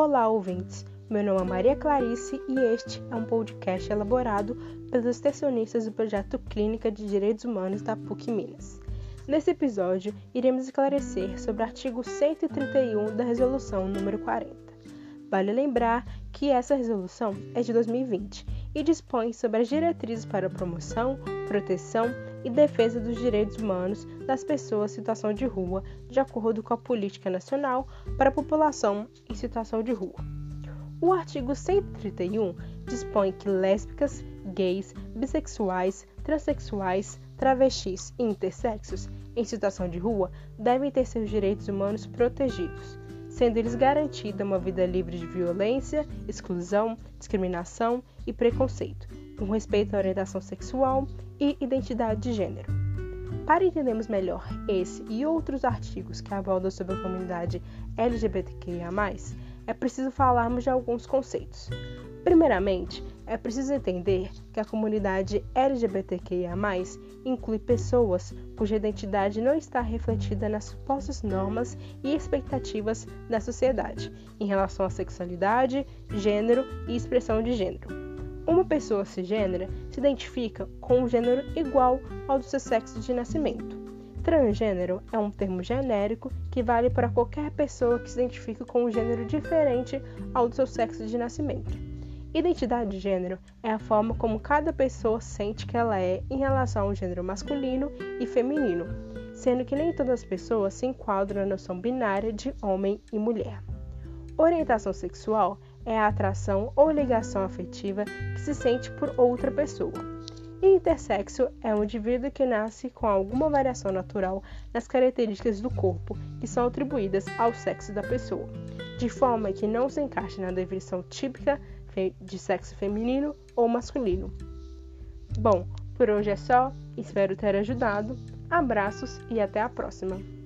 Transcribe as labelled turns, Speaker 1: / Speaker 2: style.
Speaker 1: Olá, ouvintes! Meu nome é Maria Clarice e este é um podcast elaborado pelos extensionistas do projeto Clínica de Direitos Humanos da PUC Minas. Nesse episódio, iremos esclarecer sobre o artigo 131 da Resolução número 40. Vale lembrar que essa resolução é de 2020 e dispõe sobre as diretrizes para a promoção, proteção e defesa dos direitos humanos das pessoas em situação de rua, de acordo com a política nacional para a população em situação de rua. O artigo 131 dispõe que lésbicas, gays, bissexuais, transexuais, travestis e intersexos em situação de rua devem ter seus direitos humanos protegidos, sendo-lhes garantida uma vida livre de violência, exclusão, discriminação e preconceito, com respeito à orientação sexual e identidade de gênero. Para entendermos melhor esse e outros artigos que abordam sobre a comunidade LGBTQIA, é preciso falarmos de alguns conceitos. Primeiramente, é preciso entender que a comunidade LGBTQIA, inclui pessoas cuja identidade não está refletida nas supostas normas e expectativas da sociedade em relação à sexualidade, gênero e expressão de gênero. Uma pessoa cisgênera se identifica com um gênero igual ao do seu sexo de nascimento. Transgênero é um termo genérico que vale para qualquer pessoa que se identifique com um gênero diferente ao do seu sexo de nascimento. Identidade de gênero é a forma como cada pessoa sente que ela é em relação ao gênero masculino e feminino, sendo que nem todas as pessoas se enquadram na noção binária de homem e mulher. Orientação sexual é a atração ou ligação afetiva que se sente por outra pessoa. E intersexo é um indivíduo que nasce com alguma variação natural nas características do corpo que são atribuídas ao sexo da pessoa, de forma que não se encaixe na definição típica de sexo feminino ou masculino. Bom, por hoje é só, espero ter ajudado. Abraços e até a próxima!